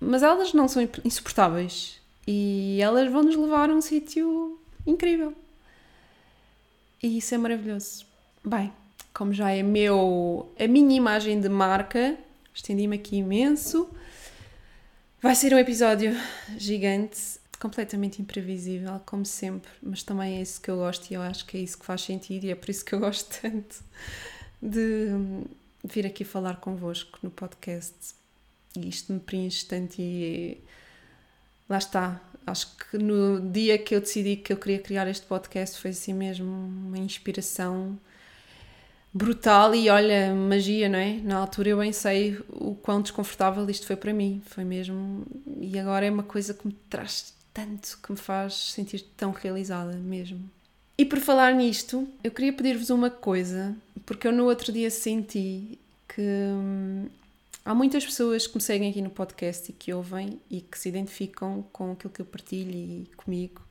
mas elas não são insuportáveis. E elas vão nos levar a um sítio incrível. E isso é maravilhoso. Bem, como já é meu, a minha imagem de marca, estendi-me aqui imenso. Vai ser um episódio gigante, completamente imprevisível, como sempre, mas também é isso que eu gosto e eu acho que é isso que faz sentido e é por isso que eu gosto tanto de vir aqui falar convosco no podcast. E isto me preenche tanto e lá está. Acho que no dia que eu decidi que eu queria criar este podcast foi assim mesmo uma inspiração brutal e olha, magia, não é? Na altura eu bem sei o quão desconfortável isto foi para mim, foi mesmo. E agora é uma coisa que me traz tanto, que me faz sentir tão realizada mesmo. E por falar nisto, eu queria pedir-vos uma coisa, porque eu no outro dia senti que hum, há muitas pessoas que me seguem aqui no podcast e que ouvem e que se identificam com aquilo que eu partilho e comigo.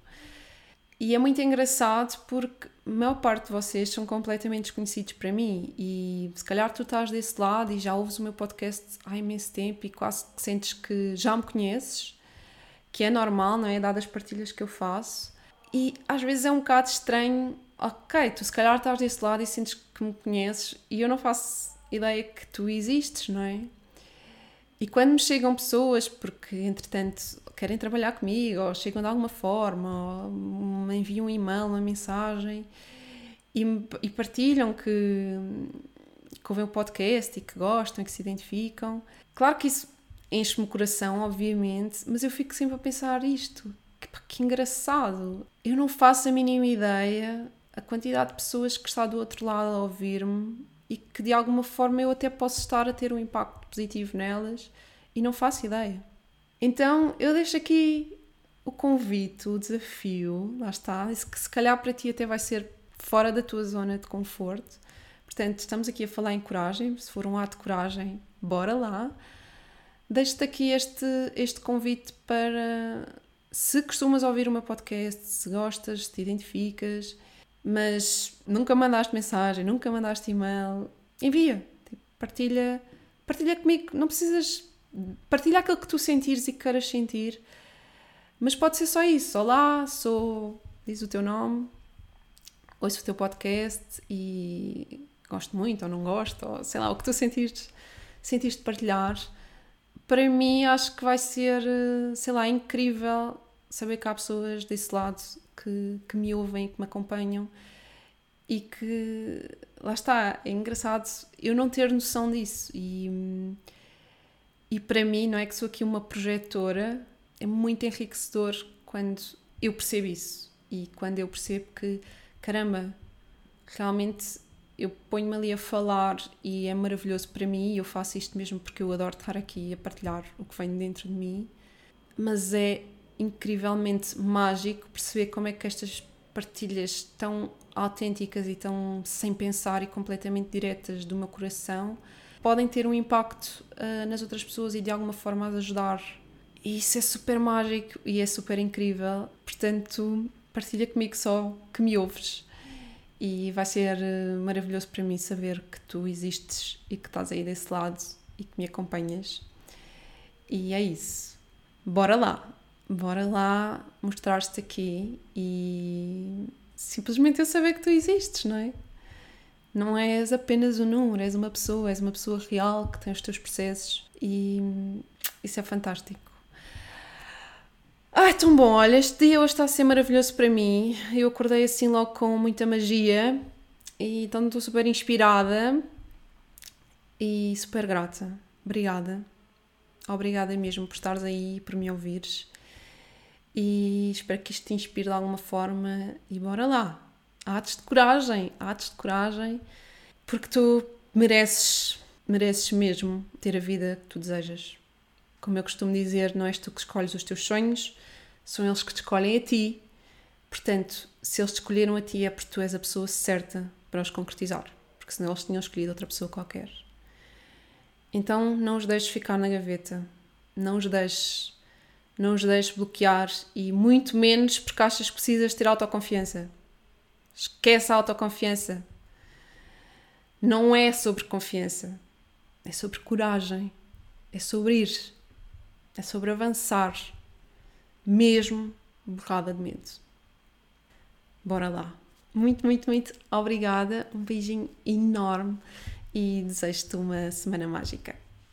E é muito engraçado porque a maior parte de vocês são completamente desconhecidos para mim e se calhar tu estás desse lado e já ouves o meu podcast há imenso tempo e quase que sentes que já me conheces, que é normal, não é? Dadas as partilhas que eu faço. E às vezes é um bocado estranho, ok, tu se calhar estás desse lado e sentes que me conheces e eu não faço ideia que tu existes, não é? E quando me chegam pessoas, porque entretanto querem trabalhar comigo, ou chegam de alguma forma, ou me enviam um e-mail, uma mensagem e, e partilham que, que ouvem o podcast e que gostam e que se identificam. Claro que isso enche-me o coração, obviamente, mas eu fico sempre a pensar isto. Que, que engraçado! Eu não faço a mínima ideia a quantidade de pessoas que está do outro lado a ouvir-me e que de alguma forma eu até posso estar a ter um impacto positivo nelas e não faço ideia. Então eu deixo aqui o convite, o desafio, lá está, que se calhar para ti até vai ser fora da tua zona de conforto. Portanto, estamos aqui a falar em coragem, se for um ato de coragem, bora lá. Deixo-te aqui este, este convite para se costumas ouvir meu podcast, se gostas, se te identificas, mas nunca mandaste mensagem, nunca mandaste e-mail, envia, tipo, partilha, partilha comigo, não precisas partilha aquilo que tu sentires e que queiras sentir. Mas pode ser só isso. Olá, sou. Diz o teu nome, ouço o teu podcast e gosto muito ou não gosto, ou sei lá, o que tu sentires, sentiste partilhar. Para mim, acho que vai ser, sei lá, incrível saber que há pessoas desse lado que, que me ouvem, que me acompanham e que lá está, é engraçado eu não ter noção disso. E e para mim, não é que sou aqui uma projetora, é muito enriquecedor quando eu percebo isso. E quando eu percebo que, caramba, realmente eu ponho-me ali a falar e é maravilhoso para mim e eu faço isto mesmo porque eu adoro estar aqui a partilhar o que vem dentro de mim, mas é incrivelmente mágico perceber como é que estas partilhas tão autênticas e tão sem pensar e completamente diretas do meu coração podem ter um impacto uh, nas outras pessoas e de alguma forma as ajudar. E isso é super mágico e é super incrível. Portanto, partilha comigo só que me ouves. E vai ser uh, maravilhoso para mim saber que tu existes e que estás aí desse lado e que me acompanhas. E é isso. Bora lá! Bora lá mostrar-te aqui e simplesmente eu saber que tu existes, não é? Não és apenas um número, és uma pessoa, és uma pessoa real que tem os teus processos e isso é fantástico. Ai, tão bom! Olha, este dia hoje está a ser maravilhoso para mim. Eu acordei assim logo com muita magia e então estou super inspirada e super grata. obrigada. Obrigada mesmo por estares aí, por me ouvires. E espero que isto te inspire de alguma forma. E bora lá! Atos de coragem, atos de coragem, porque tu mereces, mereces mesmo ter a vida que tu desejas. Como eu costumo dizer, não és tu que escolhes os teus sonhos, são eles que te escolhem a ti. Portanto, se eles te escolheram a ti é porque tu és a pessoa certa para os concretizar, porque senão eles tinham escolhido outra pessoa qualquer. Então não os deixes ficar na gaveta, não os deixes, não os deixes bloquear e muito menos porque achas que precisas ter autoconfiança. Esquece a autoconfiança. Não é sobre confiança, é sobre coragem, é sobre ir, é sobre avançar, mesmo borrada de medo. Bora lá. Muito, muito, muito obrigada. Um beijinho enorme e desejo-te uma semana mágica.